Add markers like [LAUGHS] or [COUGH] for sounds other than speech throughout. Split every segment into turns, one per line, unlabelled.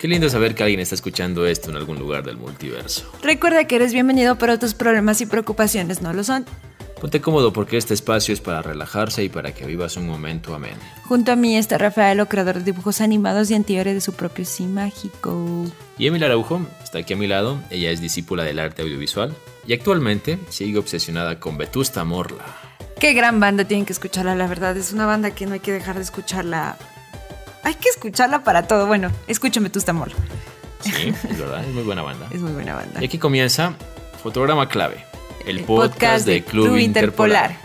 Qué lindo saber que alguien está escuchando esto en algún lugar del multiverso.
Recuerda que eres bienvenido, pero tus problemas y preocupaciones no lo son.
Ponte cómodo porque este espacio es para relajarse y para que vivas un momento ameno.
Junto a mí está Rafaelo, creador de dibujos animados y antihéroe de su propio sí mágico.
Y Emil Araujo está aquí a mi lado. Ella es discípula del arte audiovisual y actualmente sigue obsesionada con Vetusta Morla.
Qué gran banda, tienen que escucharla, la verdad. Es una banda que no hay que dejar de escucharla. Hay que escucharla para todo. Bueno, escúchame Vetusta Morla.
Sí, es verdad, es muy buena banda.
Es muy buena banda.
Y aquí comienza Fotograma Clave, el, podcast, de Club, Interpolar.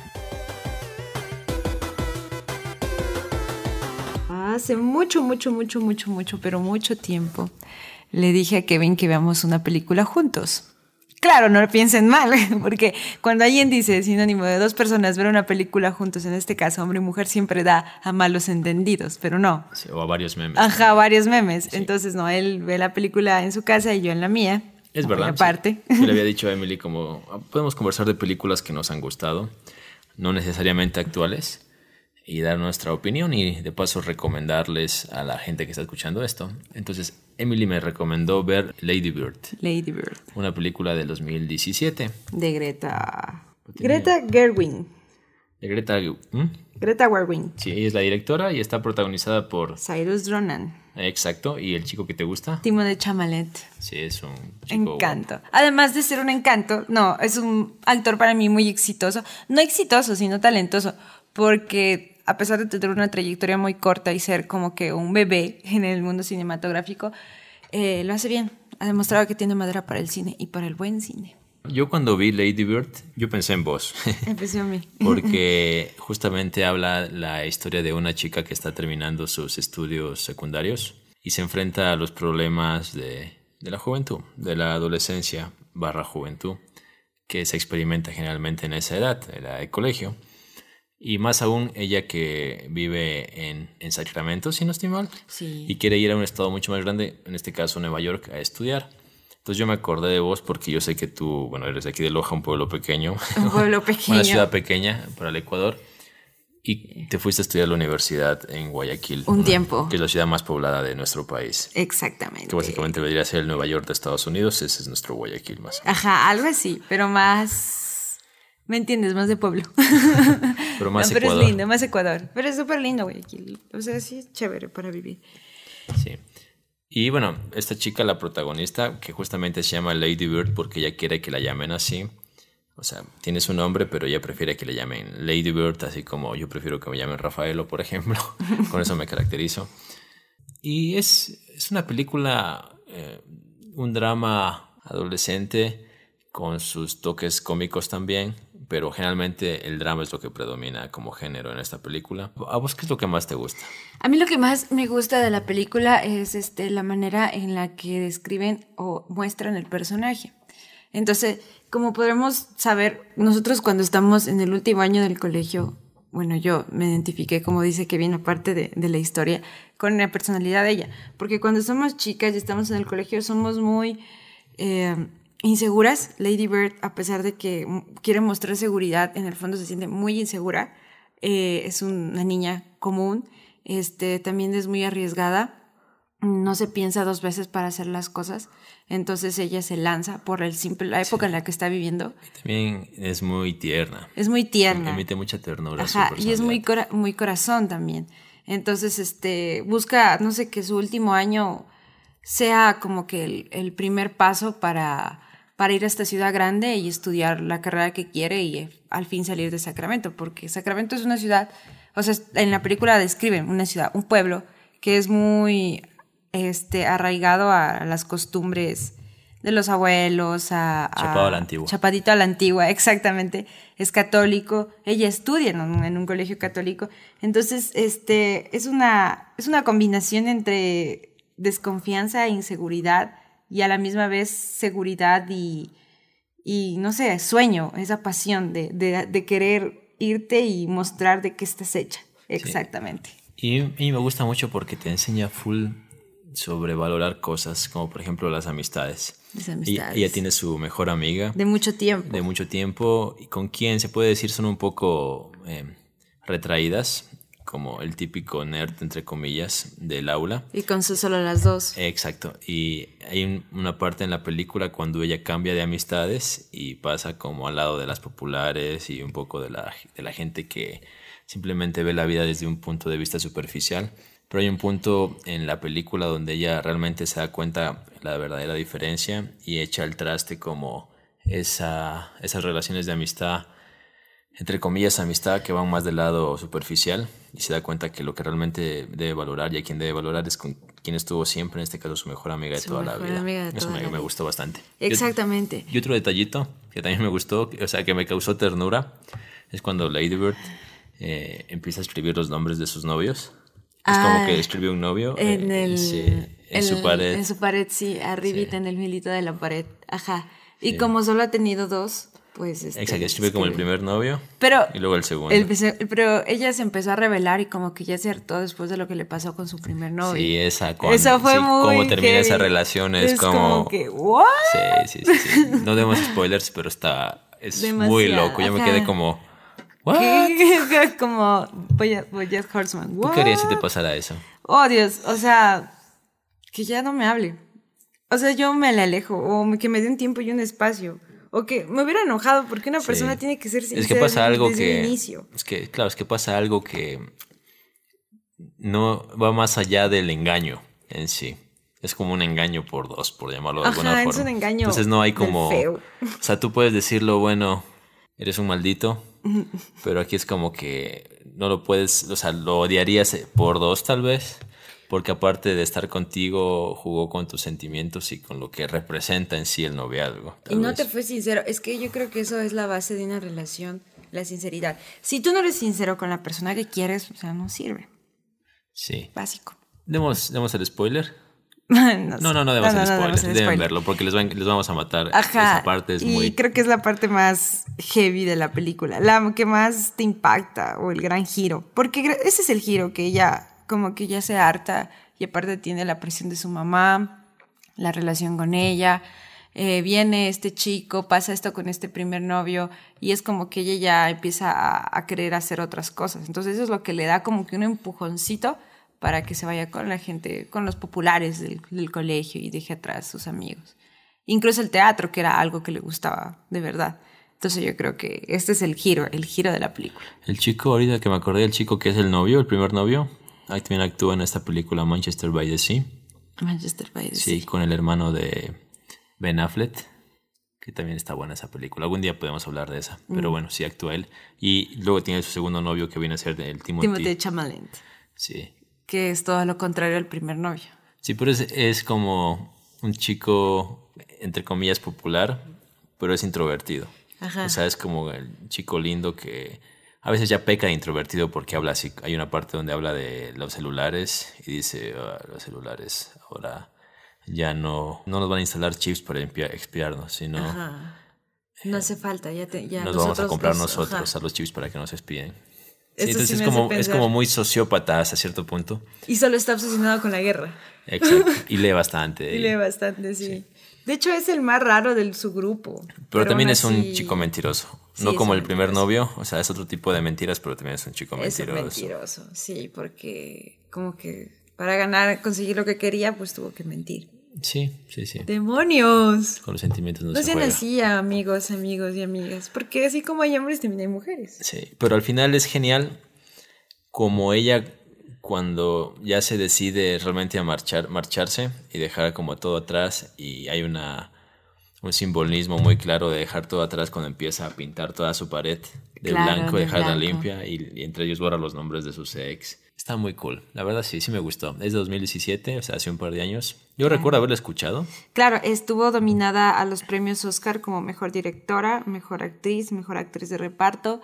Hace mucho, mucho, mucho, mucho, mucho, pero mucho tiempo le dije a Kevin que veamos una película juntos. Claro, no lo piensen mal, [LAUGHS] porque cuando alguien dice sinónimo de dos personas ver una película juntos, en este caso hombre y mujer, siempre da a malos entendidos, pero no.
Sí, o a varios memes.
Ajá, varios memes. Entonces, no, él ve la película en su casa y yo en la mía.
Es verdad.
Aparte.
Sí. Yo le había [LAUGHS] dicho a Emily como "Ah, podemos conversar de películas que nos han gustado, no necesariamente actuales, y dar nuestra opinión y de paso recomendarles a la gente que está escuchando esto. Entonces, Emily me recomendó ver Lady Bird,
Lady Bird,
una película del 2017
de Greta. Greta Gerwig.
de Greta. ¿Mm?
Greta Gerwig.
Sí, ella es la directora y está protagonizada por.
Cyrus Ronan.
Exacto, y el chico que te gusta.
Timo de Chamalet.
Sí, es un chico.
Encanto. Además de ser un encanto, no, es un actor para mí muy exitoso. No exitoso, sino talentoso. Porque a pesar de tener una trayectoria muy corta y ser como que un bebé en el mundo cinematográfico, eh, lo hace bien. Ha demostrado que tiene madera para el cine y para el buen cine.
Yo cuando vi Lady Bird, yo pensé en vos. [LAUGHS]
Empezó a mí. [LAUGHS]
porque justamente habla la historia de una chica que está terminando sus estudios secundarios y se enfrenta a los problemas de, de la juventud, de la adolescencia barra juventud, que se experimenta generalmente en esa edad, en la de colegio. Y más aún ella que vive en, en Sacramento, si no estoy mal,
Sí.
y quiere ir a un estado mucho más grande, en este caso Nueva York, a estudiar. Entonces yo me acordé de vos porque yo sé que tú, bueno, eres de aquí de Loja, un pueblo pequeño. [LAUGHS]
Un pueblo [LAUGHS] pequeño.
Una ciudad pequeña para el Ecuador. Y te fuiste a estudiar a la universidad en Guayaquil.
Un
una-
tiempo.
Que es la ciudad más poblada de nuestro país.
Exactamente.
Que básicamente vendría a ser el Nueva York de Estados Unidos. Ese es nuestro Guayaquil más.
Ajá, algo así, pero más... ¿Me entiendes? Más de pueblo. [LAUGHS]
Pero más
No, pero
Ecuador.
es lindo, más Ecuador. Pero es súper lindo, güey. aquí. O sea, sí es chévere para vivir.
Sí. Y bueno, esta chica, la protagonista, que justamente se llama Lady Bird porque ella quiere que la llamen así. O sea, tiene su nombre, pero ella prefiere que le llamen Lady Bird, así como yo prefiero que me llamen Rafaelo, por ejemplo. [LAUGHS] Con eso me caracterizo. Y es, es una película, eh, un drama adolescente con sus toques cómicos también, pero generalmente el drama es lo que predomina como género en esta película. ¿A vos qué es lo que más te gusta?
A mí lo que más me gusta de la película es este, la manera en la que describen o muestran el personaje. Entonces, como podremos saber, nosotros cuando estamos en el último año del colegio, bueno, yo me identifiqué, como dice que viene aparte de, de la historia, con la personalidad de ella. Porque cuando somos chicas y estamos en el colegio, somos muy eh, inseguras. Lady Bird, a pesar de que quiere mostrar seguridad, en el fondo se siente muy insegura. Eh, es una niña común, este, también es muy arriesgada, no se piensa dos veces para hacer las cosas, entonces ella se lanza por el simple, la época en la que está viviendo.
También es muy tierna.
Es muy tierna.
Emite mucha ternura.
Ajá, y es muy, cora- muy corazón también. Entonces, este, busca, no sé, que su último año sea como que el, el primer paso para, para ir a esta ciudad grande y estudiar la carrera que quiere y eh, al fin salir de Sacramento, porque Sacramento es una ciudad, o sea, en la película describen una ciudad, un pueblo que es muy este, arraigado a las costumbres de los abuelos, a, a-
Chapado a la antigua.
Chapadito a la antigua, [LAUGHS] exactamente. Es católico. Ella estudia en un, en un colegio católico. Entonces, este, es una, es una combinación entre desconfianza e inseguridad y a la misma vez seguridad y, y no sé, sueño, esa pasión de, de, de querer irte y mostrar de qué estás hecha. Exactamente.
Y, y me gusta mucho porque te enseña full sobre valorar cosas, como por ejemplo las amistades.
Las
Ella,
amistades.
ella tiene su mejor amiga
De mucho tiempo.
de mucho tiempo y con quien se puede decir son un poco eh, retraídas. Como el típico nerd, entre comillas, del aula.
Y con su solo las dos.
Exacto. Y hay una parte en la película cuando ella cambia de amistades y pasa como al lado de las populares y un poco de la, de la gente que simplemente ve la vida desde un punto de vista superficial. Pero hay un punto en la película donde ella realmente se da cuenta la verdadera diferencia y echa el traste como esa, esas relaciones de amistad entre comillas, amistad que van más del lado superficial y se da cuenta que lo que realmente debe valorar y a quien debe valorar es con quien estuvo siempre, en este caso su mejor amiga de toda la vida. Eso me, gustó bastante.
Exactamente.
Y, otro detallito que también me gustó, o sea, que me causó ternura, es cuando Lady Bird eh, empieza a escribir los nombres de sus novios. Es como que ah, escribió un novio
en, eh, en su pared. En su pared, sí, arribita en el milito de la pared. Ajá. Y como solo ha tenido dos, pues... Este,
Exacto, escribe como el primer novio
pero,
y luego el segundo.
pero ella se empezó a revelar y como que ya se hartó después de lo que le pasó con su primer novio.
Sí, esa Eso fue muy Cómo termina esa relación es, como... que, ¿what? Sí, sí, sí, No demos spoilers, pero está... Es muy loco. Yo me quedé como... [LAUGHS]
¿What? [LAUGHS] como Bojack Horseman.
¿Tú querías si te pasara eso?
Oh, Dios. O sea, que ya no me hable. O sea, yo me le alejo o que me dé un tiempo y un espacio. O que me hubiera enojado porque una persona tiene que ser sincera
es que pasa algo que, inicio. Es que, claro, es que pasa algo que no va más allá del engaño en sí. Es como un engaño por dos, por llamarlo de alguna forma.
es un engaño.
Entonces no hay como. O sea, tú puedes decirlo, bueno, eres un maldito, [LAUGHS] pero aquí es como que no lo puedes, o sea, lo odiarías por dos tal vez porque aparte de estar contigo, jugó con tus sentimientos y con lo que representa en sí el noviazgo.
Y no te fue sincero, es que yo creo que eso es la base de una relación, la sinceridad. Si tú no eres sincero con la persona que quieres, o sea, no sirve.
Sí.
Básico.
¿Demos, demos el spoiler? [LAUGHS] no, no, no, demos el spoiler. Deben verlo porque les, les, vamos a matar.
Ajá. Esa parte es y creo que es la parte más heavy de la película, la que más te impacta o el gran giro. Porque ese es el giro que ella como que ya se harta y aparte tiene la presión de su mamá, la relación con ella. Eh, viene este chico, pasa esto con este primer novio y es como que ella ya empieza a, querer hacer otras cosas. Entonces eso es lo que le da como que un empujoncito para que se vaya con la gente, con los populares del, del colegio y deje atrás sus amigos. Incluso el teatro, que era algo que le gustaba de verdad. Entonces yo creo que este es el giro, el giro de la película.
El chico, ahorita que me acordé, el chico que es el novio, el primer novio, Ahí también actúa en esta película Manchester by the Sea.
Manchester by the
Sea. Sí, con el hermano de Ben Affleck, que también está buena esa película. Algún día podemos hablar de esa, pero mm. bueno, sí actúa él. Y luego tiene su segundo novio que viene a ser el Timothy.
Timothy.
Sí.
Que es todo lo contrario al primer novio.
Sí, pero es, es como un chico, entre comillas, popular, pero es introvertido. Ajá. O sea, es como el chico lindo que a veces ya peca de introvertido porque habla así. Hay una parte donde habla de los celulares y dice, ah, los celulares ahora ya no, no nos van a instalar chips para expiarnos, sino...
No hace falta, ya, ya
nos vamos a comprar nosotros a los chips para que nos espíen. entonces es como, es como muy sociópata hasta cierto punto.
Y solo está obsesionado con la guerra.
Exacto. [LAUGHS] Y lee bastante.
y lee bastante, sí. De hecho, es el más raro de su grupo.
Pero, también es un chico mentiroso. No como el primer novio, o sea, es otro tipo de mentiras, pero también es un chico mentiroso.
Es mentiroso, sí, porque como que para ganar, conseguir lo que quería, pues tuvo que mentir.
Sí, sí, sí.
¡Demonios!
Con los sentimientos no,
no
se sean
así, amigos, amigos y amigas. Porque así como hay hombres, también hay mujeres.
Sí, pero al final es genial como ella cuando ya se decide realmente a marchar, marcharse y dejar como todo atrás y hay una, un simbolismo muy claro de dejar todo atrás cuando empieza a pintar toda su pared de blanco, dejarla limpia y, entre ellos borra los nombres de sus ex. Está muy cool, la verdad sí, sí me gustó. Es de 2017, o sea, hace un par de años. Yo recuerdo haberlo escuchado.
Claro, estuvo dominada a los premios Oscar como mejor directora, mejor actriz, mejor actriz de reparto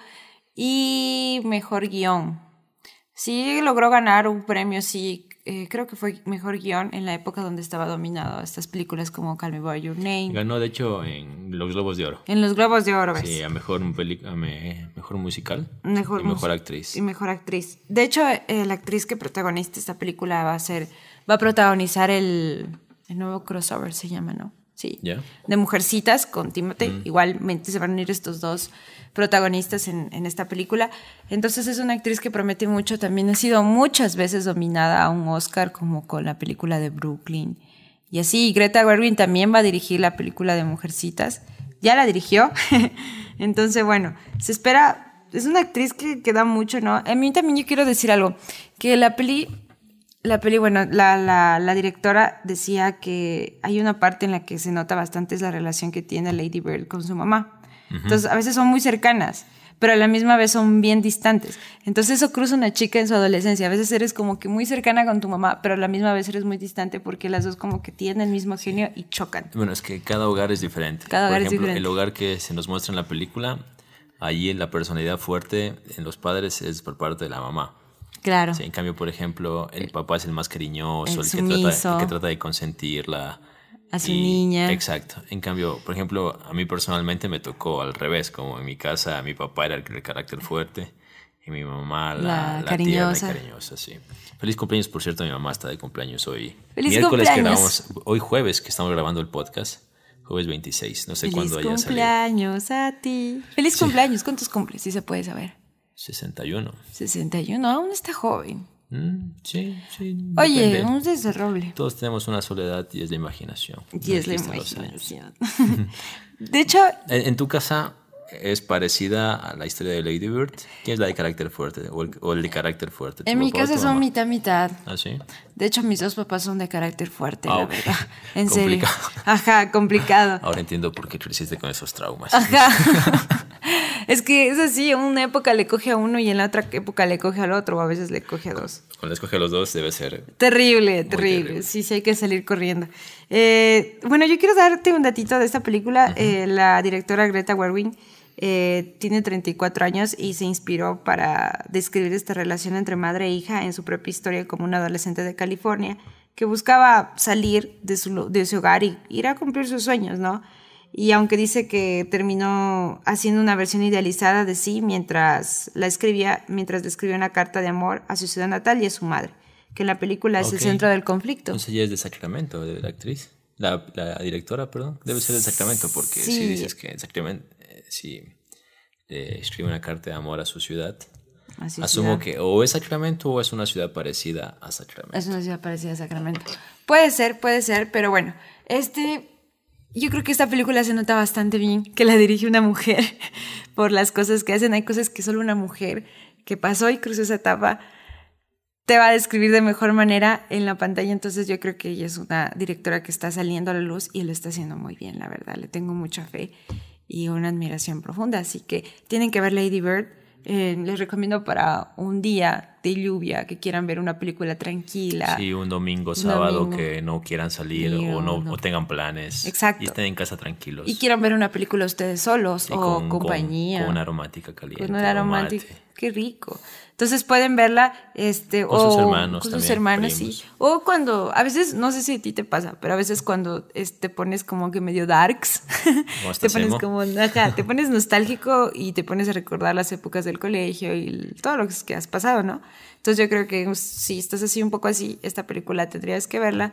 y mejor guion. Sí logró ganar un premio, sí, eh, creo que fue mejor guion en la época donde estaba dominado estas películas como Call Me By Your Name.
Ganó, de hecho, en los Globos de Oro.
En los Globos de Oro, ¿ves?
Sí, a mejor, mejor musical mejor y mejor actriz.
Y mejor actriz. De hecho, eh, la actriz que protagoniza esta película va a ser, va a protagonizar el, el nuevo crossover, se llama, ¿no? Sí. De Mujercitas con Timothée. Igualmente se van a unir estos dos protagonistas en, en, esta película. Entonces es una actriz que promete mucho. También ha sido muchas veces dominada a un Oscar, como con la película de Brooklyn. Y así, Greta Gerwig también va a dirigir la película de Mujercitas. Ya la dirigió. [LAUGHS] Entonces, bueno, se espera. Es una actriz que, que da mucho, ¿no? A mí también yo quiero decir algo. Que la peli la peli, bueno, la, la, la, directora decía que hay una parte en la que se nota bastante es la relación que tiene Lady Bird con su mamá. Uh -huh. Entonces, a veces son muy cercanas, pero a la misma vez son bien distantes. Entonces, eso cruza una chica en su adolescencia. A veces eres como que muy cercana con tu mamá, pero a la misma vez eres muy distante porque las dos como que tienen el mismo genio y chocan.
Bueno, es que cada hogar es diferente.
Cada
Por
hogar
ejemplo,
es diferente.
el hogar que se nos muestra en la película, allí la personalidad fuerte en los padres es por parte de la mamá.
Claro.
Sí, en cambio, por ejemplo, el papá es el más cariñoso,
El
el, que, trata,
sumiso.
el que trata de consentirla.
A su
Y-
niña.
Exacto. En cambio, por ejemplo, a mí personalmente me tocó al revés, como en mi casa mi papá era el, carácter fuerte y mi mamá la,
La
la tierna y
cariñosa.
cariñosa, sí. Feliz cumpleaños, por cierto, mi mamá está de cumpleaños hoy.
¡Feliz
Miércoles que
cumpleaños!
grabamos, hoy jueves que estamos grabando el podcast, jueves 26, no sé
Feliz
cuándo haya salido.
cumpleaños a ti. Feliz cumpleaños. ¿Cuántos cumples? Si se puede saber.
61.
61. Aún está joven.
Mm, sí, sí.
Oye,
depende.
un desarroble.
Todos tenemos una soledad y es la imaginación.
Y es la imaginación. [LAUGHS] De hecho,
En, en tu casa es parecida a la historia de Lady Bird. ¿Quién es la de carácter fuerte o el, o el de carácter fuerte? ¿Tu
en mi casa son mitad mitad.
¿Ah, sí?
De hecho, mis dos papás son de carácter fuerte,
Ah,
la
ok.
verdad. En serio. Ajá, complicado.
Ahora entiendo por qué creciste con esos traumas.
Ajá. [LAUGHS] Es que es así, en una época le coge a uno y en la otra época le coge al otro, o a veces le coge a dos.
Cuando escoge a los dos debe ser...
Terrible, terrible.
terrible.
Sí, sí, hay que salir corriendo. Eh, bueno, yo quiero darte un datito de esta película. Eh, la directora Greta Gerwig eh, tiene 34 años y se inspiró para describir esta relación entre madre e hija en su propia historia como una adolescente de California que buscaba salir de su, de su hogar y ir a cumplir sus sueños, ¿no? Y aunque dice que terminó haciendo una versión idealizada de sí mientras la escribía, mientras le escribía una carta de amor a su ciudad natal y a su madre, que en la película es el
Ok.
centro del conflicto.
Entonces ya es de Sacramento, de la actriz. La, la directora, perdón. Debe ser de Sacramento porque
Sí.
si dices que en Sacramento, eh, si le escribe una carta de amor a su ciudad, asumo
ciudad.
que o es Sacramento o es una ciudad parecida a Sacramento.
Es una ciudad parecida a Sacramento. Puede ser, puede ser, pero bueno, este, yo creo que esta película se nota bastante bien que la dirige una mujer [LAUGHS] por las cosas que hacen. Hay cosas que solo una mujer que pasó y cruzó esa etapa te va a describir de mejor manera en la pantalla. Entonces yo creo que ella es una directora que está saliendo a la luz y lo está haciendo muy bien, la verdad. Le tengo mucha fe y una admiración profunda. Así que tienen que ver Lady Bird. Eh, les recomiendo para un día de lluvia que quieran ver una película tranquila.
Sí, un domingo, sábado
domingo.
que no quieran salir o no,
no.
o tengan planes.
Exacto.
Y estén en casa tranquilos.
Y quieran ver una película ustedes solos o
con-
compañía.
Con, una aromática caliente.
Con una
mate.
Qué rico. Entonces pueden verla este,
Con
o
sus hermanos
con sus
también,
hermanos, sí.
primos.
O cuando, a veces, no sé si a ti te pasa, pero a veces cuando es- te pones como que medio darks, [LAUGHS] te pones
emo.
como, ajá, te [LAUGHS] pones nostálgico y te pones a recordar las épocas del colegio y todo lo que has pasado, ¿no? Entonces yo creo que si estás así un poco así, esta película tendrías que verla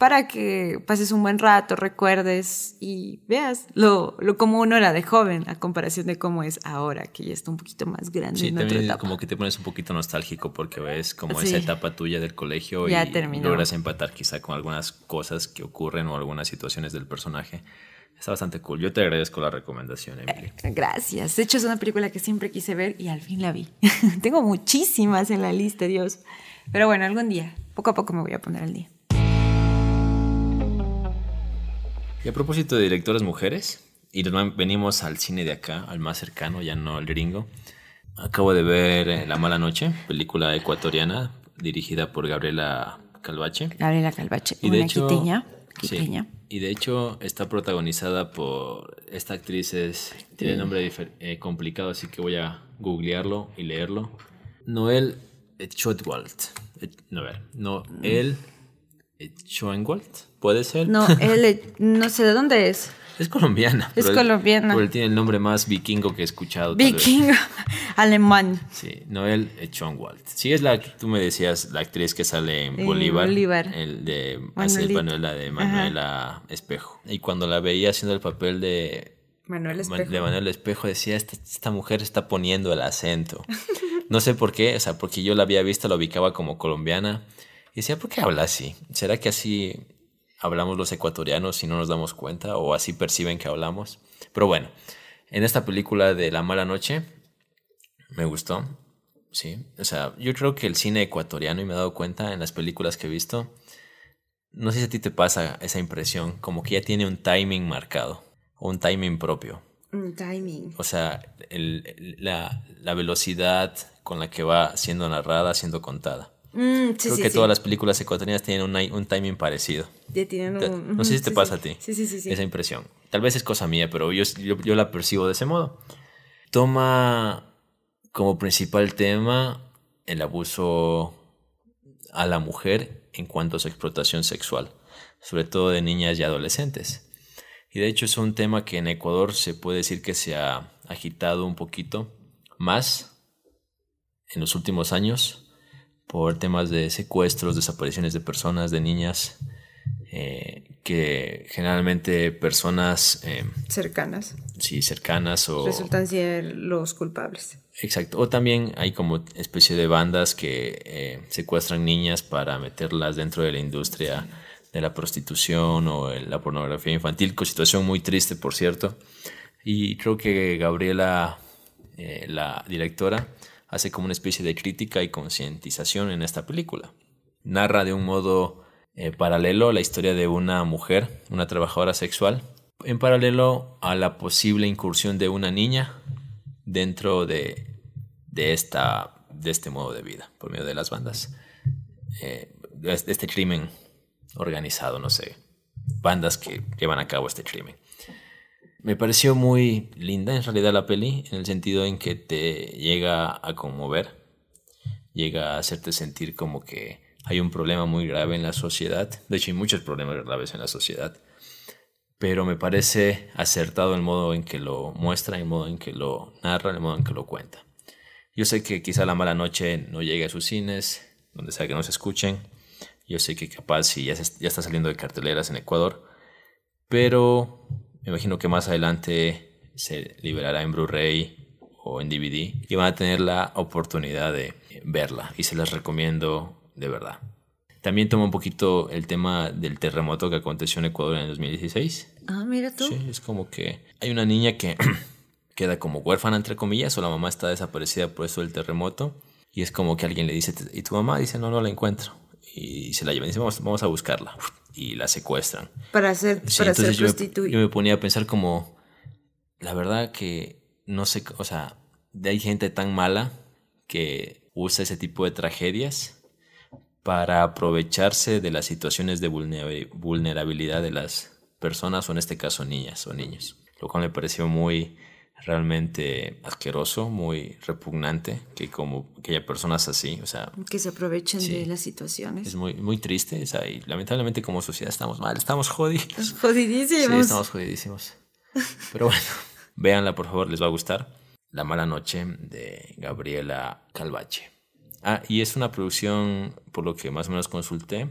para que pases un buen rato, recuerdes y veas lo, lo como uno era de joven a comparación de cómo es ahora, que ya está un poquito más grande
Sí,
en otra
también
etapa.
como que te pones un poquito nostálgico porque ves como
Sí.
esa etapa tuya del colegio
Ya
y
terminó.
logras empatar quizá con algunas cosas que ocurren o algunas situaciones del personaje. Está bastante cool. Yo te agradezco la recomendación, Emily.
Gracias. De hecho, es una película que siempre quise ver y al fin la vi. [LAUGHS] Tengo muchísimas en la lista, Dios. Pero bueno, algún día, poco a poco me voy a poner al día.
Y a propósito de directoras mujeres, y nos venimos al cine de acá, al más cercano, ya no al gringo. Acabo de ver eh, La Mala Noche, película ecuatoriana dirigida por Gabriela Calvache.
Gabriela Calvache,
Y de
una
hecho,
quiteña.
sí, y de hecho está protagonizada por esta actriz es tiene nombre eh, complicado, así que voy a googlearlo y leerlo. Noel Schotwald. No, a ver, Noel Schoenwald, ¿puede ser?
No, [LAUGHS] él, no sé de dónde es.
Es colombiana.
Es colombiana.
Pero él tiene el nombre más vikingo que he escuchado.
Vikingo, [LAUGHS] alemán.
Sí, Noel Schoenwald. Sí, es la que tú me decías, la actriz que sale en Bolívar.
Bolívar.
El de Manuela de Manuela Espejo. Y cuando la veía haciendo el papel de
Manuel Espejo.
De Manuel Espejo decía, esta, esta mujer está poniendo el acento. [LAUGHS] No sé por qué, o sea, porque yo la había visto, la ubicaba como colombiana. Y decía, ¿por qué habla así? ¿Será que así hablamos los ecuatorianos y no nos damos cuenta? ¿O así perciben que hablamos? Pero bueno, en esta película de La Mala Noche, me gustó. Sí, o sea, yo creo que el cine ecuatoriano, y me he dado cuenta en las películas que he visto, no sé si a ti te pasa esa impresión, como que ya tiene un timing marcado, o un timing propio.
Un timing.
O sea, la, la velocidad con la que va siendo narrada, siendo contada.
Mm,
Creo que todas las películas ecuatorianas tienen un, un timing parecido.
Ya tienen un,
no sé si te pasa a ti.
Sí, sí, sí,
Esa impresión. Tal vez es cosa mía, pero yo, yo, la percibo de ese modo. Toma como principal tema el abuso a la mujer en cuanto a su explotación sexual, sobre todo de niñas y adolescentes. Y de hecho es un tema que en Ecuador se puede decir que se ha agitado un poquito más en los últimos años por temas de secuestros, desapariciones de personas, de niñas, eh, que generalmente personas...
Eh, cercanas.
Sí, cercanas o...
Resultan ser los culpables.
Exacto. O también hay como especie de bandas que eh, secuestran niñas para meterlas dentro de la industria de la prostitución o la pornografía infantil, con situación muy triste, por cierto. Y creo que Gabriela, la directora, hace como una especie de crítica y concientización en esta película. Narra de un modo eh, paralelo la historia de una mujer, una trabajadora sexual, en paralelo a la posible incursión de una niña dentro de, de, esta, de este modo de vida, por medio de las bandas. Eh, de este crimen organizado, no sé, bandas que llevan a cabo este crimen. Me pareció muy linda en realidad la peli, en el sentido en que te llega a conmover, llega a hacerte sentir como que hay un problema muy grave en la sociedad. De hecho, hay muchos problemas graves en la sociedad. Pero me parece acertado el modo en que lo muestra, el modo en que lo narra, el modo en que lo cuenta. Yo sé que quizá La Mala Noche no llegue a sus cines, donde sea que no se escuchen. Yo sé que capaz si ya, ya está saliendo de carteleras en Ecuador. Pero me imagino que más adelante se liberará en Blu-ray o en DVD y van a tener la oportunidad de verla y se las recomiendo de verdad. También toma un poquito el tema del terremoto que aconteció en Ecuador en el 2016.
Ah, mira tú.
Sí, es como que hay una niña que [CLEARS THROAT] queda como huérfana, entre comillas, o la mamá está desaparecida por eso del terremoto. Y es como que alguien le dice, ¿y tu mamá? Dice, no, no la encuentro. Y se la llevan, dice, vamos, vamos a buscarla y la secuestran.
Para ser, para ser yo,
yo me ponía a pensar como, la verdad que no sé, o sea, hay gente tan mala que usa ese tipo de tragedias para aprovecharse de las situaciones de vulnerabilidad de las personas o en este caso niñas o niños. Lo cual me pareció muy realmente asqueroso, muy repugnante que como que haya personas así, o sea,
que se aprovechen de las situaciones.
Es muy muy triste, o sea, y lamentablemente como sociedad estamos mal, estamos jodidos.
Jodidísimos. [LAUGHS]
Sí, estamos jodidísimos. Pero bueno, [LAUGHS] véanla por favor, les va a gustar. La mala noche de Gabriela Calvache. Ah, y es una producción, por lo que más o menos consulté,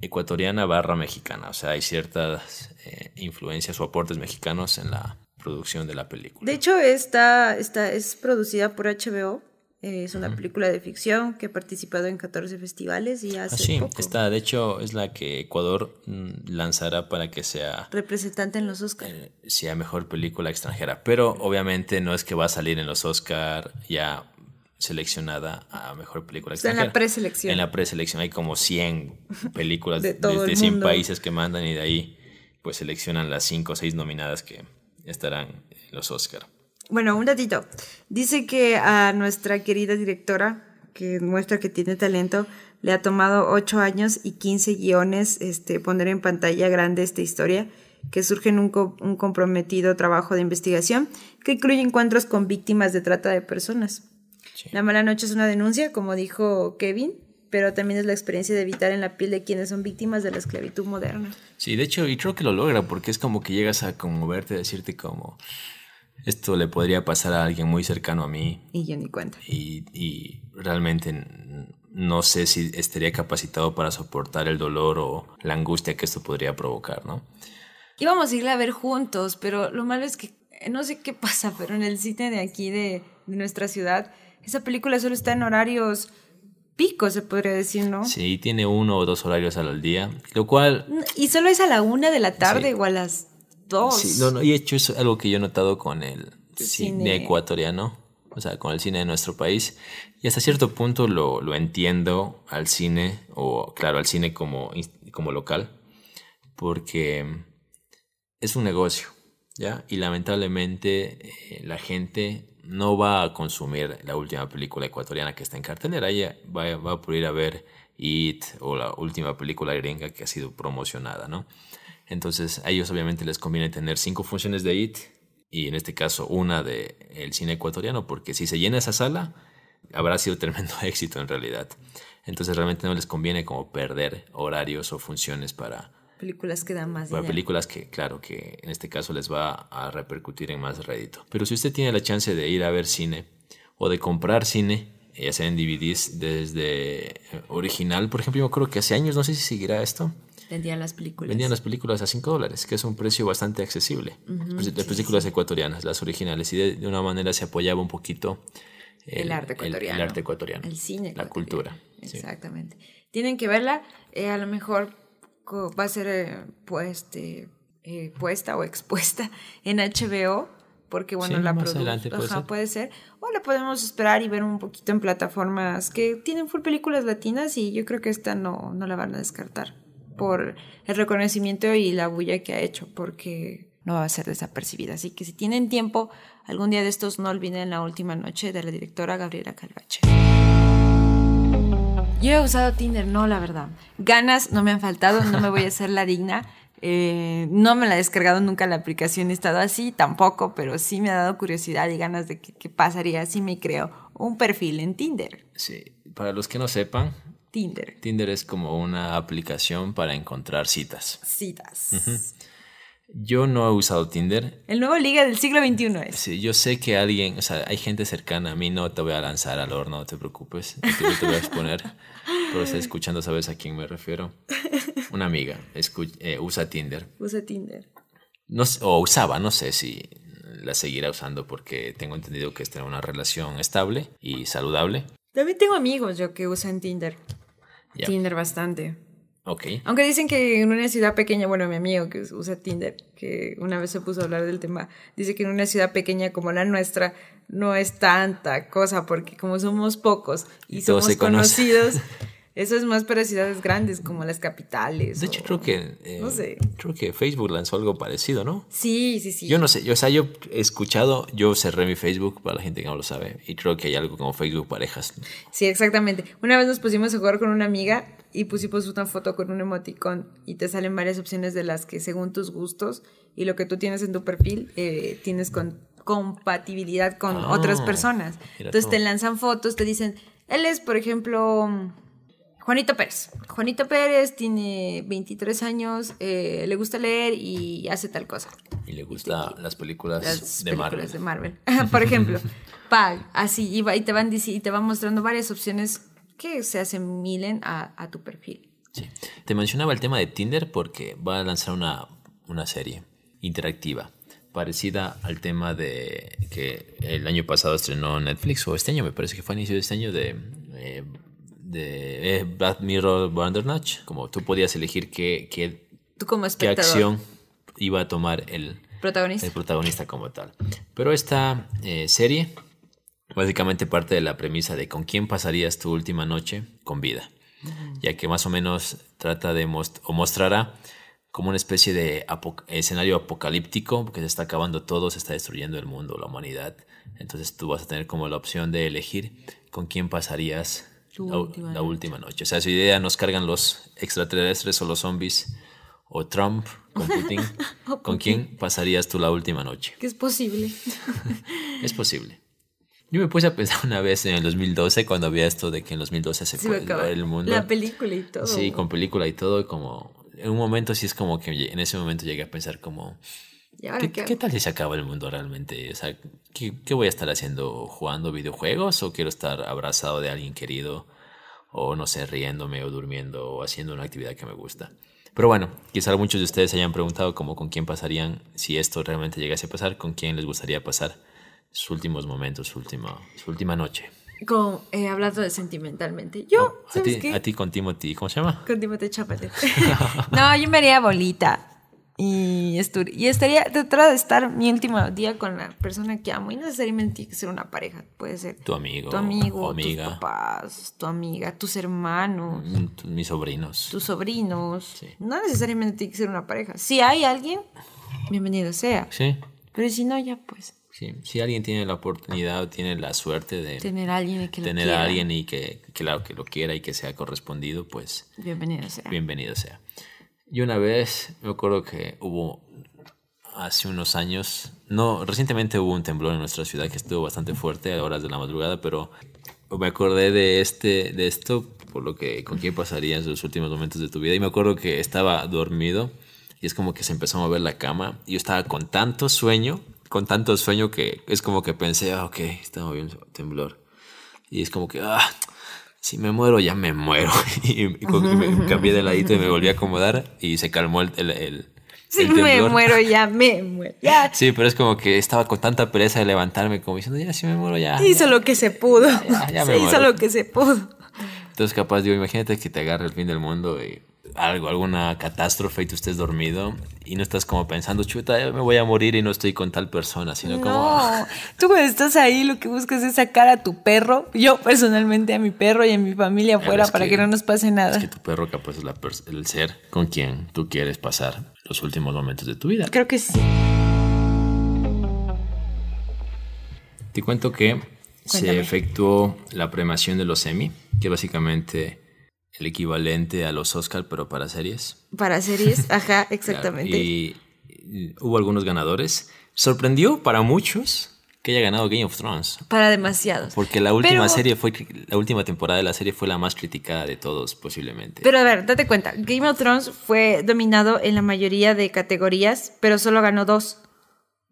ecuatoriana barra mexicana. O sea, hay ciertas eh, influencias o aportes mexicanos en la producción de la película.
De hecho, esta, esta es producida por HBO. Es una película de ficción que ha participado en 14 festivales y hace
ah, sí,
poco.
Está, de hecho, es la que Ecuador mm, lanzará para que sea...
Representante en los Oscars.
Eh, sea mejor película extranjera. Pero obviamente no es que va a salir en los Oscars ya seleccionada a mejor película extranjera.
en la preselección.
En la preselección hay como 100 [LAUGHS] películas de, de 100 países que mandan y de ahí pues seleccionan las 5 o 6 nominadas que estarán en los Oscar.
Bueno, un ratito. Dice que a nuestra querida directora, que muestra que tiene talento, le ha tomado 8 años y 15 guiones este, poner en pantalla grande esta historia, que surge en un, un comprometido trabajo de investigación que incluye encuentros con víctimas de trata de personas. La mala noche es una denuncia, como dijo Kevin, pero también es la experiencia de evitar en la piel de quienes son víctimas de la esclavitud moderna.
Sí, de hecho, y creo que lo logra porque es como que llegas a conmoverte, a decirte como esto le podría pasar a alguien muy cercano a mí.
Y yo ni cuenta.
Y, y realmente no sé si estaría capacitado para soportar el dolor o la angustia que esto podría provocar, ¿no?
Íbamos a irla a ver juntos, pero lo malo es que no sé qué [LAUGHS] pasa, pero en el cine de aquí de, de nuestra ciudad, esa película solo está en horarios pico, se podría decir, ¿no?
Sí, tiene uno o dos horarios al día, lo cual...
Y solo es a la una de la tarde o a las dos.
Sí, no, no, y de hecho es algo que yo he notado con el cine, ecuatoriano, o sea, con el cine de nuestro país, y hasta cierto punto lo, lo entiendo al cine, o claro, al cine como, como local, porque es un negocio, ¿ya? Y lamentablemente eh, la gente no va a consumir la última película ecuatoriana que está en cartelera, ella va, a poder ir a ver It o la última película gringa que ha sido promocionada, ¿no? Entonces a ellos obviamente les conviene tener cinco funciones de It y en este caso una de el cine ecuatoriano, porque si se llena esa sala, habrá sido tremendo [LAUGHS] éxito en realidad. Entonces realmente no les conviene como perder horarios o funciones para,
películas que dan más
Para películas que, claro, que en este caso les va a repercutir en más rédito. Pero si usted tiene la chance de ir a ver cine o de comprar cine, ya sea en DVDs desde original, por ejemplo, yo creo que hace años, no sé si seguirá esto.
Vendían las películas.
Vendían las películas a 5 dólares, que es un precio bastante accesible. las películas ecuatorianas, las originales. Y de, una manera se apoyaba un poquito
el, arte ecuatoriano.
El, arte ecuatoriano.
El cine.
La cultura.
Exactamente. Tienen que verla. Eh, a lo mejor va a ser eh, pues, este, eh, puesta o expuesta [LAUGHS] en HBO, porque bueno, la producción puede, ser. O la podemos esperar y ver un poquito en plataformas que tienen full películas latinas y yo creo que esta no, no la van a descartar por el reconocimiento y la bulla que ha hecho, porque no va a ser desapercibida. Así que si tienen tiempo, algún día de estos no olviden la última noche de la directora Gabriela Calvache. Yo he usado Tinder, no, la verdad. Ganas no me han faltado, no me voy a hacer la digna. Eh, no me la he descargado nunca la aplicación, he estado así, tampoco, pero sí me ha dado curiosidad y ganas de qué pasaría si me creo un perfil en Tinder.
Sí, para los que no sepan,
Tinder.
Tinder es como una aplicación para encontrar citas.
Citas.
Yo no he usado Tinder.
El nuevo liga del siglo XXI es.
Sí, yo sé que alguien, o sea, hay gente cercana a mí, no te voy a lanzar al horno, no te preocupes, no te voy a exponer, [LAUGHS] pero estás escuchando, sabes a quién me refiero. Una amiga eh, usa Tinder.
Usa Tinder.
No, o usaba, no sé si la seguirá usando porque tengo entendido que es tener una relación estable y saludable.
También tengo amigos yo que usan Tinder. Tinder bastante.
Ok.
Aunque dicen que en una ciudad pequeña, bueno, mi amigo que usa Tinder, que una vez se puso a hablar del tema, dice que en una ciudad pequeña como la nuestra no es tanta cosa, porque como somos pocos y, somos conocidos, [LAUGHS] Eso es más para ciudades grandes como las capitales.
De hecho, creo que. Eh, no sé. Creo que Facebook lanzó algo parecido, ¿no?
Sí, sí, sí.
Yo no sé. Yo, o sea, yo he escuchado, yo cerré mi Facebook para la gente que no lo sabe. Y creo que hay algo como Facebook Parejas.
Sí, exactamente. Una vez nos pusimos a jugar con una amiga y pusimos una foto con un emoticón y te salen varias opciones de las que según tus gustos y lo que tú tienes en tu perfil eh, tienes con compatibilidad con ah, otras personas. Entonces te lanzan fotos, te dicen, él es, por ejemplo Juanito Pérez. Juanito Pérez tiene 23 años, eh, le gusta leer y hace tal cosa.
Y le gustan las películas, de,
Marvel. de Marvel. [LAUGHS] Por ejemplo, [LAUGHS] pag, así, y, te van, y te van mostrando varias opciones que se asimilen a, a tu perfil.
Sí. Te mencionaba el tema de Tinder porque va a lanzar una, una serie interactiva parecida al tema de que el año pasado estrenó Netflix, o este año me parece que fue a inicio de este año, de eh, de eh, Black Mirror Bandersnatch, como tú podías elegir qué, qué, qué acción iba a tomar el
protagonista.
el protagonista como tal. Pero esta eh, serie básicamente parte de la premisa de con quién pasarías tu última noche con vida, ya que más o menos trata de o mostrará como una especie de escenario apocalíptico, porque se está acabando todo, se está destruyendo el mundo, la humanidad. Entonces tú vas a tener como la opción de elegir con quién pasarías la, última, noche. O sea, su idea nos cargan los extraterrestres o los zombies o Trump con Putin. [LAUGHS] ¿Con quién pasarías tú la última noche?
Que es posible. [LAUGHS]
es posible. Yo me puse a pensar [LAUGHS] una vez en el 2012 cuando había esto de que en 2012 se
Sí,
ver el mundo.
La película y todo.
Sí, con película y todo, y como en un momento sí es como que en ese momento llegué a pensar como,
¿Y ahora
¿qué,
qué?
qué tal si se acaba el mundo realmente? O sea, ¿qué, qué voy a estar haciendo? ¿Jugando videojuegos o quiero estar abrazado de alguien querido? O no sé, riéndome o durmiendo o haciendo una actividad que me gusta. Pero bueno, quizá muchos de ustedes se hayan preguntado como con quién pasarían, si esto realmente llegase a pasar, con quién les gustaría pasar sus últimos momentos, su última, su última noche.
Con, eh, hablando de sentimentalmente. Yo,
a,
¿sabes
ti,
qué?
a ti con Timothy, ¿cómo se llama?
Con Timothée Chalamet. [LAUGHS] [LAUGHS] no, yo me haría bolita. Y, y estaría, tratar de estar mi último día con la persona que amo. Y no necesariamente tiene que ser una pareja. Puede ser
Tu amigo,
tu amigo,
amiga,
tus papás, tu amiga, tus hermanos,
mm, mis sobrinos.
tus sobrinos.
Sí.
No necesariamente tiene que ser una pareja. Si hay alguien, bienvenido sea.
Sí,
Pero si no, ya pues,
sí. Si alguien tiene la oportunidad o tiene la suerte de
tener a alguien que
tener a alguien y que, claro, que lo quiera y que sea correspondido, pues
bienvenido sea.
bienvenido sea. Yo una vez me acuerdo que hubo hace unos años, no, recientemente hubo un temblor en nuestra ciudad que estuvo bastante fuerte a horas de la madrugada, pero me acordé de este, de esto, por lo que con quién pasarías los últimos momentos de tu vida y me acuerdo que estaba dormido y es como que se empezó a mover la cama y yo estaba con tanto sueño, con tanto sueño que es como que pensé, ah, ok, moviendo el temblor y es como que, ah, si me muero, ya me muero. [LAUGHS] Y, y con- y me cambié de ladito y me volví a acomodar y se calmó el, el, el-
Si me muero, ya me muero. Ya [LAUGHS]
Sí, pero es como que estaba con tanta pereza de levantarme, como diciendo, ya, si me muero, ya.
hizo lo que se pudo.
ya,
se hizo
muero.
lo que se pudo.
Entonces, capaz, digo, imagínate que te agarre el fin del mundo y algo, alguna catástrofe y tú estés dormido y no estás como pensando, chuta, me voy a morir y no estoy con tal persona, sino como, "Ah,
No, tú cuando estás ahí lo que buscas es sacar a tu perro, yo personalmente a mi perro y a mi familia afuera
es
para
que-
no nos pase nada.
es que tu perro capaz es la el ser con quien tú quieres pasar los últimos momentos de tu vida.
Creo que sí.
Te cuento que se efectuó la premiación de los Emmy, que básicamente el equivalente a los Oscar, pero para series.
Para series, [LAUGHS] ajá,
Claro,
exactamente.
Y, y hubo algunos ganadores. Sorprendió para muchos que haya ganado Game of Thrones.
Para demasiados.
Porque la última
Pero-
serie fue la última temporada de la serie fue la más criticada de todos posiblemente.
Pero a ver, date cuenta, Game of Thrones fue dominado en la mayoría de categorías, pero solo ganó dos.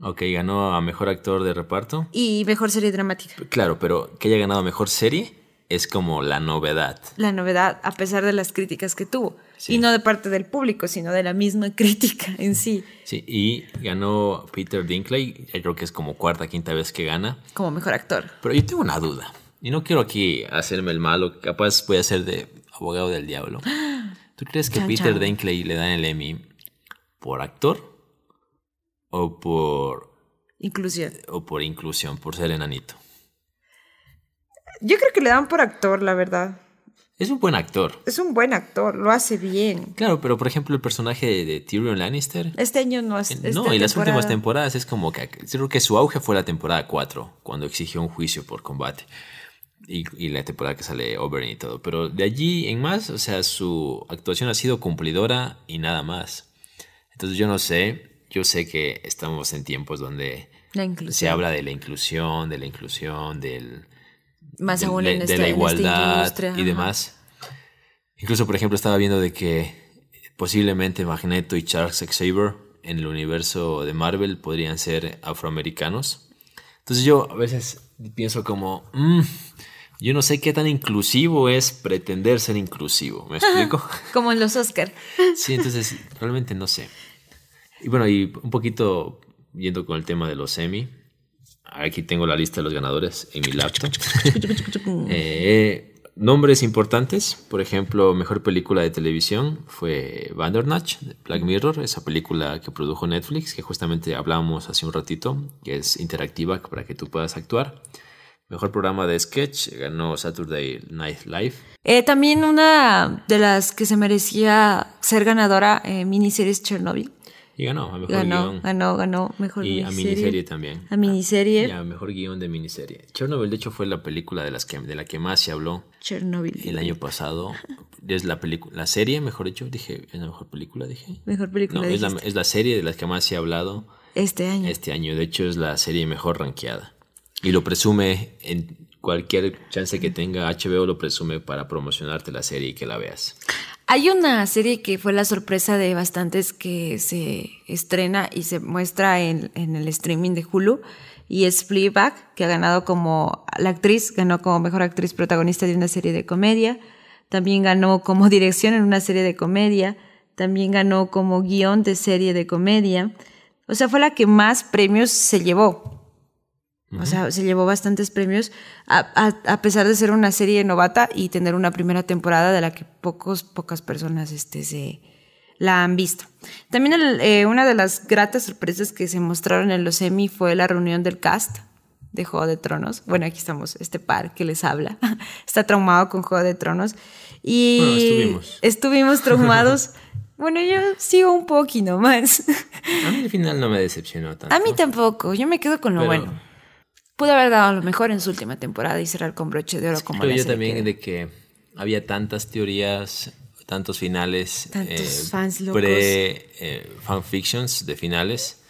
ok, ganó a mejor actor de reparto.
Y mejor serie dramática.
Claro, pero que haya ganado mejor serie es como la novedad.
La novedad, a pesar de las críticas que tuvo.
Sí.
Y no de parte del público, sino de la misma [LAUGHS] crítica en sí,
Sí, y ganó Peter Dinklage, yo creo que es como cuarta, quinta vez que gana.
como mejor actor.
Pero yo tengo una duda. Y no quiero aquí hacerme el malo, capaz voy a ser de abogado del diablo. [GASPS] ¿Tú crees que
Chan,
Peter
chan.
Dinklage le dan el Emmy por actor o por,
Inclusión.
o por inclusión, por ser enanito?
Yo creo que le dan por actor, la verdad.
Es un buen actor.
Es un buen actor, lo hace bien.
Claro, pero por ejemplo el personaje de, de Tyrion Lannister.
Este año no es. esta
no, y las últimas
temporada-
temporadas es como que creo que su auge fue la temporada 4, cuando exigió un juicio por combate. Y, y la temporada que sale Oberyn y todo. Pero de allí en más, o sea, su actuación ha sido cumplidora y nada más. Entonces yo no sé, yo sé que estamos en tiempos donde se habla de la inclusión, de la inclusión, del,
Más
del-
aún
de,
en,
de
esta,
la
en esta
igualdad
industria,
y demás. Incluso, por ejemplo, estaba viendo de que posiblemente Magneto y Charles Xavier en el universo de Marvel podrían ser afroamericanos. Entonces yo a veces pienso como, "Mm, yo no sé qué tan inclusivo es pretender ser inclusivo. ¿Me [LAUGHS] explico?
Como en los Oscar. [LAUGHS]
Sí, entonces realmente no sé. Y bueno, y un poquito yendo con el tema de los Emmy. Aquí tengo la lista de los ganadores en mi laptop. [LAUGHS] Eh, nombres importantes, por ejemplo, mejor película de televisión fue Bandernach, de Black Mirror, esa película que produjo Netflix, que justamente hablábamos hace un ratito, que es interactiva para que tú puedas actuar. Mejor programa de sketch ganó Saturday Night Live.
Eh, también una de las que se merecía ser ganadora, eh, miniseries Chernobyl.
Y ganó a mejor
Ganó,
guion.
ganó, ganó mejor
Y a
miniserie.
miniserie también.
A miniserie.
Y a mejor guion de miniserie. Chernobyl, de hecho, fue la película de, las que, de la que más se habló
Chernobyl.
el año pasado. Es la película, la serie, mejor dicho, dije, es la mejor película, dije.
Mejor película.
No, es la,
dijiste.
es la serie de las que más se ha hablado
Este año.
este año. De hecho, es la serie mejor rankeada. Y lo presume en cualquier chance que tenga HBO, lo presume para promocionarte la serie y que la veas.
Hay una serie que fue la sorpresa de bastantes que se estrena y se muestra en, el streaming de Hulu y es Fleabag, que ha ganado como la actriz, ganó como mejor actriz protagonista de una serie de comedia, también ganó como [LAUGHS] dirección en una serie de comedia, también ganó como guion de serie de comedia, o sea, fue la que más premios se llevó. O sea, se llevó bastantes premios a, pesar de ser una serie novata y tener una primera temporada de la que pocos, pocas personas este, se la han visto. También eh, una de las gratas sorpresas que se mostraron en los Emmy fue la reunión del cast de Juego de Tronos. Bueno, aquí estamos, este par que les habla. [LAUGHS] Está traumado con Juego de Tronos. Y estuvimos. estuvimos [LAUGHS] traumados. bueno, yo sigo un poquito más.
A mí al final no me decepcionó tanto.
A mí tampoco, yo me quedo con lo bueno pudo haber dado lo mejor en su última temporada y cerrar con broche de oro como
Creo yo también de que había tantas teorías, tantos finales,
tantos eh, fans locos.
pre eh, fanfictions de finales.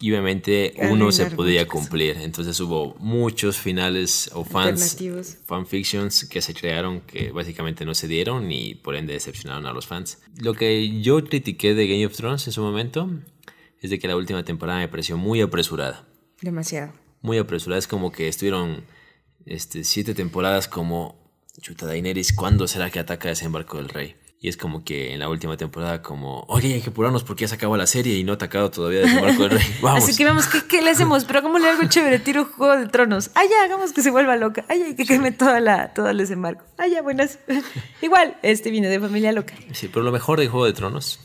Y obviamente uno se podía cumplir. Entonces hubo muchos finales o fans, fanfictions que se crearon que básicamente no se dieron y por ende decepcionaron a los fans. Lo que yo critiqué de Game of Thrones en su momento es de que la última temporada me pareció muy apresurada.
Demasiado
muy apresurada. Es como que estuvieron este, siete temporadas como Chuta Daenerys, ¿cuándo será que ataca ese embarco del rey? Y es como que en la última temporada, como, oye, hay que apurarnos porque ya se acabó la serie y no ha atacado todavía desembarco del rey. [LAUGHS] Vamos.
Así que vamos, ¿qué, le hacemos? Pero ¿cómo le hago chévere? Tiro Juego de Tronos. Ah, ya, hagamos que se vuelva loca. Ay, ya, que queme toda la, todo el desembarco. Ah, ya, buenas. [LAUGHS] Igual, este viene de familia loca.
Sí, pero lo mejor de Juego de Tronos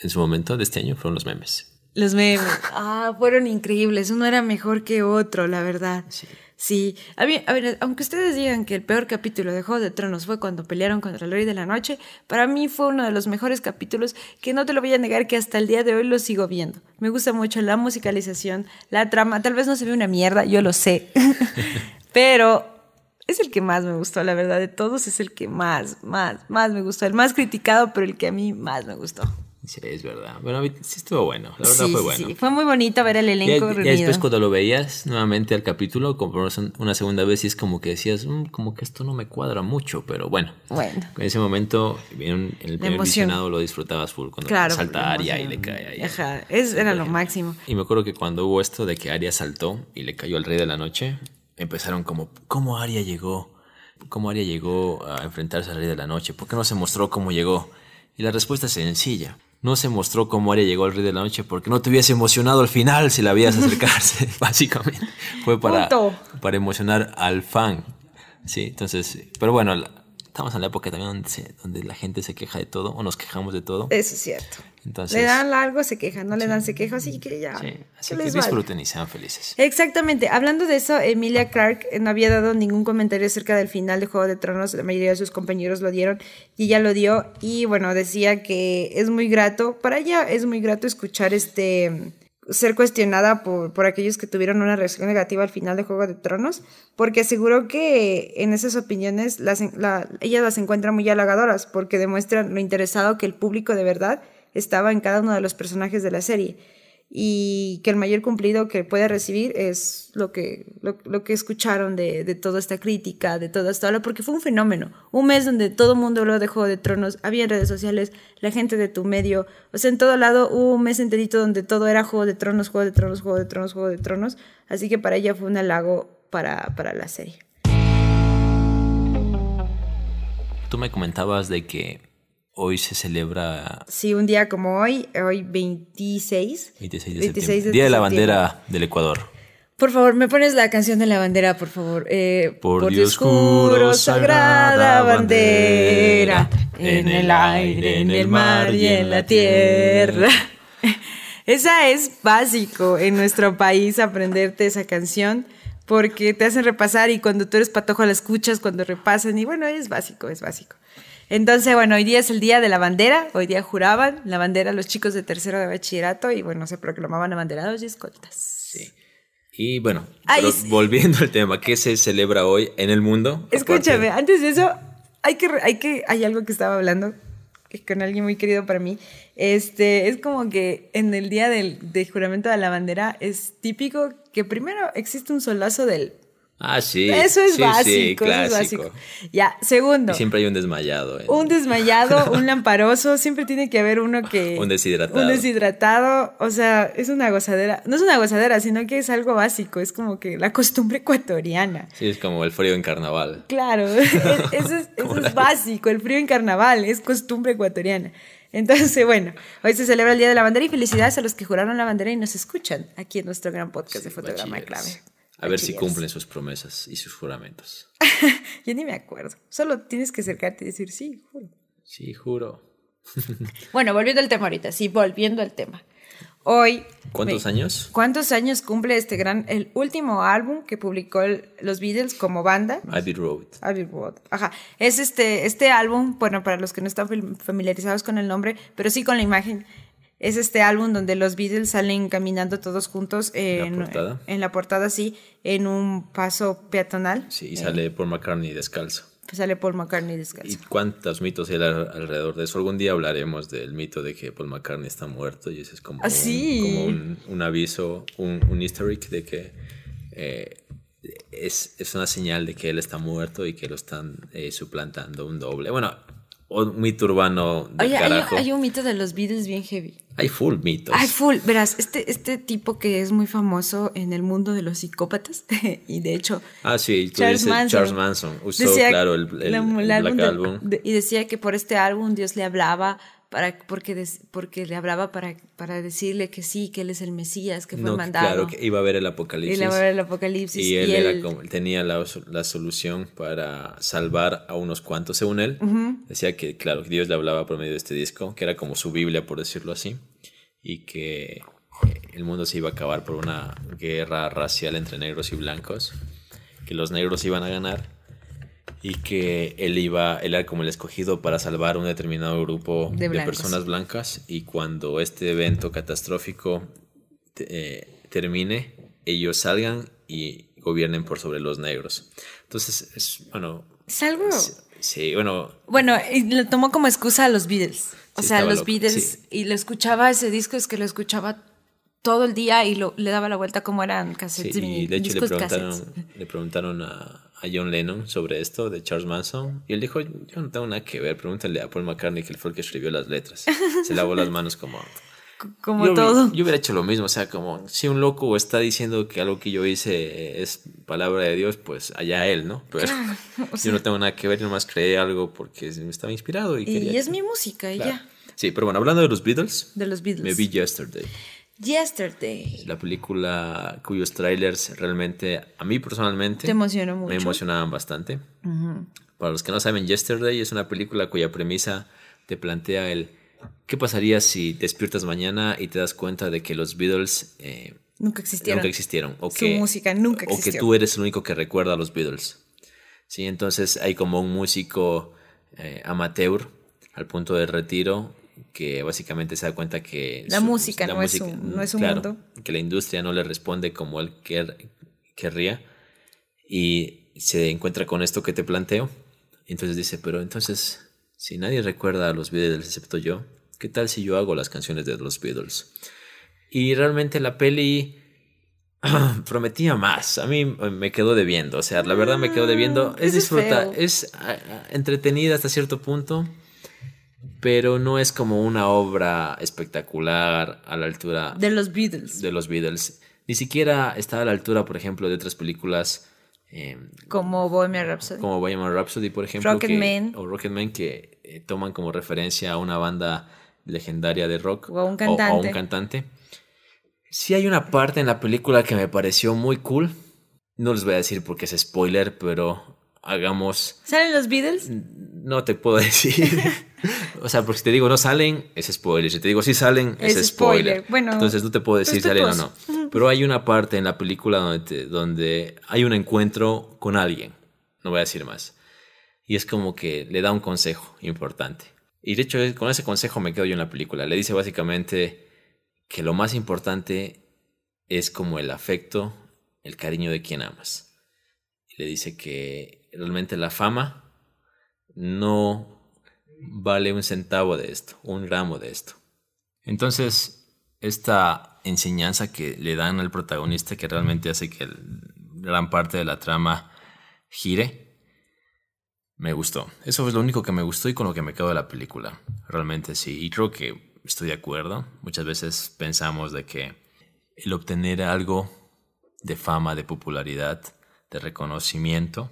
en su momento de este año fueron los memes.
Los memes. Ah, fueron increíbles. Uno era mejor que otro, la verdad. Sí. Sí. A, ver, aunque ustedes digan que el peor capítulo de Juego de Tronos fue cuando pelearon contra el Rey de la Noche, para mí fue uno de los mejores capítulos que no te lo voy a negar que hasta el día de hoy lo sigo viendo. Me gusta mucho la musicalización, la trama. Tal vez no se ve una mierda, yo lo sé. [LAUGHS] Pero es el que más me gustó, la verdad. De todos es el que más, más, más me gustó. El más criticado, pero el que a mí más me gustó.
Sí, es verdad. Bueno, sí estuvo bueno. La verdad fue bueno. Sí,
fue muy bonito ver el elenco
y, después cuando lo veías nuevamente al capítulo, como una segunda vez, y es como que decías, mm, como que esto no me cuadra mucho, pero bueno.
Bueno.
En ese momento, en el primer visionado lo disfrutabas full, cuando salta Aria y le cae ahí.
Ajá, es, era lo máximo.
Y me acuerdo que cuando hubo esto de que Aria saltó y le cayó al Rey de la Noche, empezaron como, ¿cómo Aria llegó? ¿Cómo Aria llegó a enfrentarse al Rey de la Noche? ¿Por qué no se mostró cómo llegó? Y la respuesta es sencilla no se mostró cómo Arya llegó al Rey de la Noche porque no te hubiese emocionado al final si la veías [LAUGHS] acercarse, [LAUGHS] básicamente. Fue para, para emocionar al fan. Sí, entonces, pero bueno, estamos en la época también donde, la gente se queja de todo o nos quejamos de todo.
Eso es cierto. le dan algo, se quejan, no le dan, se quejan, así que ya. Sí,
así que, disfruten y sean felices.
Exactamente. Hablando de eso, Emilia Clark no había dado ningún comentario acerca del final de Juego de Tronos. La mayoría de sus compañeros lo dieron y ella lo dio. Y bueno, decía que es muy grato, para ella es muy grato escuchar este ser cuestionada por, por, aquellos que tuvieron una reacción negativa al final de Juego de Tronos, porque aseguró que en esas opiniones las, las encuentran muy halagadoras, porque demuestran lo interesado que el público de verdad estaba en cada uno de los personajes de la serie y que el mayor cumplido que puede recibir es lo que, lo, que escucharon de, de, toda esta crítica, de toda esta habla, porque fue un fenómeno. Un mes donde todo el mundo habló de Juego de Tronos, había redes sociales, la gente de tu medio, o sea, en todo lado hubo un mes enterito donde todo era Juego de Tronos, Juego de Tronos, Juego de Tronos, Juego de Tronos. Así que para ella fue un halago para, para la serie.
Tú me comentabas de que hoy se celebra...
Sí, un día como hoy, hoy 26.
26 de septiembre. Día de la bandera del Ecuador.
Por favor, me pones la canción de la bandera, por favor.
Eh, por, Dios juro, sagrada bandera, en el aire, en el mar y en la tierra. [LAUGHS]
Esa es básico en nuestro país aprenderte esa canción porque te hacen repasar y cuando tú eres patojo la escuchas cuando repasan y bueno, es básico, es básico. Entonces, bueno, hoy día es el día de la bandera, hoy día juraban la bandera los chicos de tercero de bachillerato y bueno, se proclamaban abanderados y escoltas.
Sí. Y bueno, volviendo al tema, ¿qué se celebra hoy en el mundo?
Escúchame, antes de eso, hay que, hay que, hay algo que estaba hablando con alguien muy querido para mí, este, es como que en el día del, juramento de la bandera es típico que primero existe un solazo del
Ah, sí.
Eso es básico, eso es básico. Ya, segundo.
siempre hay un desmayado.
Un desmayado, [LAUGHS] un lamparoso, siempre tiene que haber uno que...
un deshidratado.
Un deshidratado, o sea, es una gozadera. No es una gozadera, sino que es algo básico, es como que la costumbre ecuatoriana.
Sí, es como el frío en carnaval.
Claro, [LAUGHS] eso es, eso es básico, el frío en carnaval, es costumbre ecuatoriana. Entonces, bueno, hoy se celebra el Día de la Bandera y felicidades a los que juraron la bandera y nos escuchan aquí en nuestro gran podcast de Fotograma Clave.
A ver si cumplen sus promesas y sus juramentos. [LAUGHS]
Yo ni me acuerdo. Solo tienes que acercarte y decir, sí, juro.
Sí, juro. [LAUGHS]
bueno, volviendo al tema ahorita, sí, volviendo al tema. Hoy.
¿Cuántos años?
¿Cuántos años cumple este gran, el último álbum que publicó los Beatles como banda?
Abbey Road.
Abbey Road. Ajá. Es este, este álbum, bueno, para los que no están familiarizados con el nombre, pero sí con la imagen, es este álbum donde los Beatles salen caminando todos juntos en, la portada, sí, en un paso peatonal.
Sí, y sale Paul McCartney descalzo.
Pues sale Paul McCartney descalzo.
¿Y cuántos mitos hay alrededor de eso? Algún día hablaremos del mito de que Paul McCartney está muerto y ese es como,
¿Ah,
un, aviso, un, un easter egg de que eh, es, una señal de que él está muerto y que lo están eh, suplantando un doble. Bueno, un mito urbano
de carajo. Hay, hay, un mito de los Beatles bien heavy.
Hay full mitos.
Hay full. Verás, este, este tipo que es muy famoso en el mundo de los psicópatas, [LAUGHS] y de hecho.
Ah, sí, Charles, Manson, Charles Manson usó, claro, el, el, álbum.
y decía que por este álbum Dios le hablaba para, porque, porque le hablaba para, para decirle que sí, que él es el Mesías, que fue mandado.
Claro, que iba a ver el apocalipsis.
Iba a ver el apocalipsis.
Y él, tenía la, la, solución para salvar a unos cuantos, según él. Decía que, claro, Dios le hablaba por medio de este disco, que era como su Biblia, por decirlo así, y que eh, el mundo se iba a acabar por una guerra racial entre negros y blancos, que los negros iban a ganar y que él iba, él era como el escogido para salvar un determinado grupo de, personas blancas y cuando este evento catastrófico eh, termine, ellos salgan y gobiernen por sobre los negros. Entonces, es, bueno...
Es algo...
sí, bueno...
Bueno, y lo tomó como excusa a los Beatles. O sea, los Beatles, y lo escuchaba ese disco, es que lo escuchaba todo el día y lo, le daba la vuelta como eran cassettes. Sí,
y de hecho le preguntaron, le preguntaron a, a John Lennon sobre esto de Charles Manson y él dijo, yo no tengo nada que ver, pregúntale a Paul McCartney que fue el que escribió las letras. Se lavó las manos como...
Como todo.
Yo hubiera hecho lo mismo, o sea, como si un loco está diciendo que algo que yo hice es palabra de Dios, pues allá él, ¿no? Pero [LAUGHS] [LAUGHS] yo no tengo nada que ver, nomás creé algo porque me estaba inspirado. Y,
y es mi música y ya.
Sí, pero bueno, hablando de los Beatles.
De los Beatles.
Me vi Yesterday.
Yesterday.
La película cuyos trailers realmente, a mí personalmente,
mucho. me
emocionaban bastante. Para los que no saben, Yesterday es una película cuya premisa te plantea el qué pasaría si despiertas mañana y te das cuenta de que los Beatles
eh, nunca existieron.
Nunca existieron. O
Su música nunca
existió. O que tú eres el único que recuerda a los Beatles. Sí, entonces hay como un músico eh, amateur al punto de retiro que básicamente se da cuenta que...
La música, no, es un, no es un mundo.
Que la industria no le responde como él querría y se encuentra con esto que te planteo. Entonces dice, pero entonces, si nadie recuerda a los Beatles excepto yo, ¿qué tal si yo hago las canciones de los Beatles? Y realmente la peli [CLEARS THROAT] prometía más. A mí me quedó debiendo. O sea, la verdad me quedó debiendo. Es disfruta, es entretenida hasta cierto punto pero no es como una obra espectacular a la altura
de los Beatles.
De los Beatles. Ni siquiera está a la altura, por ejemplo, de otras películas.
Em, como Bohemian Rhapsody.
Como Bohemian Rhapsody, por ejemplo.
Rocketman.
O Rocketman, que eh, toman como referencia a una banda legendaria de rock.
O a un cantante.
O, a un cantante. Sí hay una parte en la película que me pareció muy cool. No les voy a decir porque es spoiler, pero hagamos...
¿Salen los Beatles?
No te puedo [LAUGHS] decir. [LAUGHS] o sea, porque si te digo no salen, es spoiler. Si te digo sí salen, es, spoiler. Bueno, Entonces no te puedo decir si salen o no. Pero hay una parte en la película donde, donde hay un encuentro con alguien. No voy a decir más. Y es como que le da un consejo importante. Y de hecho, con ese consejo me quedo yo en la película. Le dice básicamente que lo más importante es como el afecto, el cariño de quien amas. Y le dice que realmente la fama no, vale un centavo de esto, un gramo de esto. Entonces, esta enseñanza que le dan al protagonista que realmente hace que gran parte de la trama gire, me gustó. Eso es lo único que me gustó y con lo que me quedo de la película. Realmente sí. Y creo que estoy de acuerdo. Muchas veces pensamos de que el obtener algo de fama, de popularidad, de reconocimiento,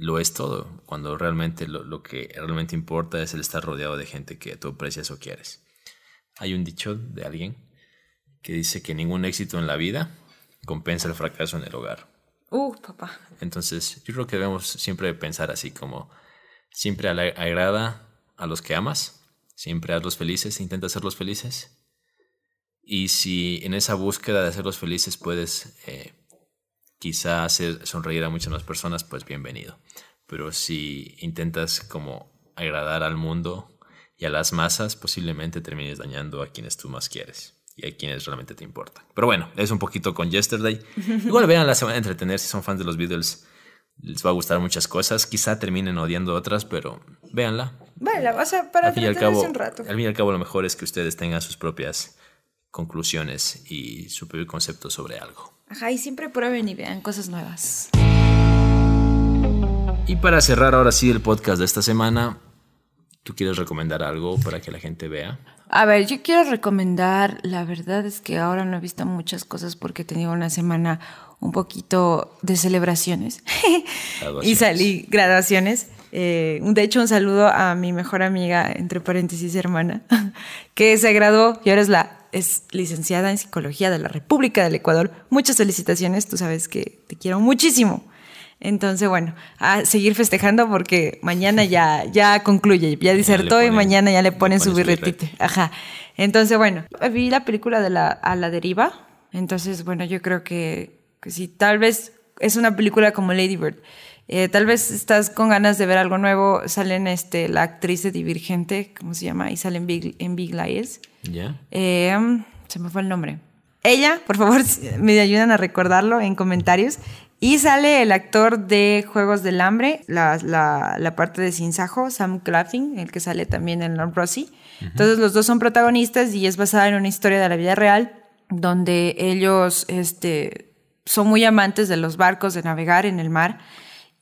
lo es todo, cuando realmente lo, que realmente importa es el estar rodeado de gente que tú aprecias o quieres. Hay un dicho de alguien que dice que ningún éxito en la vida compensa el fracaso en el hogar.
Uh, papá.
Entonces, yo creo que debemos siempre pensar así como siempre agrada a los que amas, siempre hazlos felices, intenta hacerlos felices. Y si en esa búsqueda de hacerlos felices puedes eh, quizá hacer sonreír a muchas más personas, pues bienvenido. Pero si intentas como agradar al mundo y a las masas, posiblemente termines dañando a quienes tú más quieres y a quienes realmente te importan. Pero bueno, es un poquito con Yesterday. [LAUGHS] Igual vean la semana de entretener si son fans de los Beatles. Les va a gustar muchas cosas. Quizá terminen odiando otras, pero véanla.
Véanla, o sea, para al cabo, un rato.
Al fin y al cabo, lo mejor es que ustedes tengan sus propias conclusiones y su propio concepto sobre algo.
Ajá, y siempre prueben y vean cosas nuevas.
Y para cerrar ahora sí el podcast de esta semana, ¿tú quieres recomendar algo para que la gente vea?
A ver, yo quiero recomendar, la verdad es que ahora no he visto muchas cosas porque he tenido una semana un poquito de celebraciones [LAUGHS] y salí graduaciones. Eh, de hecho, un saludo a mi mejor amiga, entre paréntesis hermana, [LAUGHS] que se graduó y ahora es la es licenciada en psicología de la República del Ecuador. Muchas felicitaciones, tú sabes que te quiero muchísimo. Entonces, bueno, a seguir festejando porque mañana ya, ya concluye, ya disertó y mañana ya le ponen su birretito. Ajá. Entonces, bueno, vi la película de la, A la deriva. Entonces, bueno, yo creo que, que sí, tal vez es una película como Lady Bird. Eh, tal vez estás con ganas de ver algo nuevo. Salen este, la actriz de Divergente, ¿cómo se llama? Y salen Big, en Big Lies.
Ya.
Eh, se me fue el nombre. Ella, por favor, [LAUGHS] me ayudan a recordarlo en comentarios. Y sale el actor de Juegos del Hambre, la, la, parte de Sinsajo, Sam Claflin, el que sale también en Lord Rossi. Entonces los dos son protagonistas y es basada en una historia de la vida real donde ellos este, son muy amantes de los barcos, de navegar en el mar.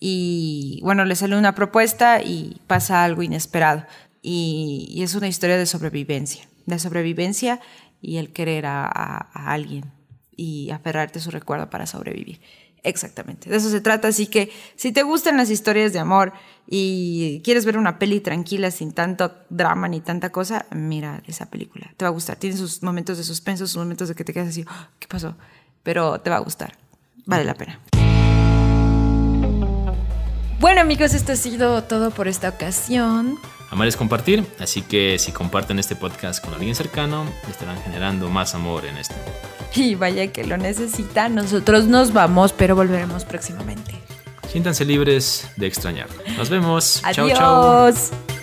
Y bueno, le sale una propuesta y pasa algo inesperado. Y, es una historia de sobrevivencia, de sobrevivencia y el querer a, a alguien y aferrarte a su recuerdo para sobrevivir. Exactamente, de eso se trata. Así que si te gustan las historias de amor y quieres ver una peli tranquila sin tanto drama ni tanta cosa, mira esa película. Te va a gustar. Tiene sus momentos de suspenso, sus momentos de que te quedas así, ah, ¿qué pasó? Pero te va a gustar. Vale la pena. Bueno amigos, esto ha sido todo por esta ocasión.
Amar es compartir, así que si comparten este podcast con alguien cercano, estarán generando más amor en este mundo.
Y vaya que lo necesita, nosotros nos vamos, pero volveremos próximamente.
Siéntanse libres de extrañar. Nos vemos.
Adiós. Chao, chao.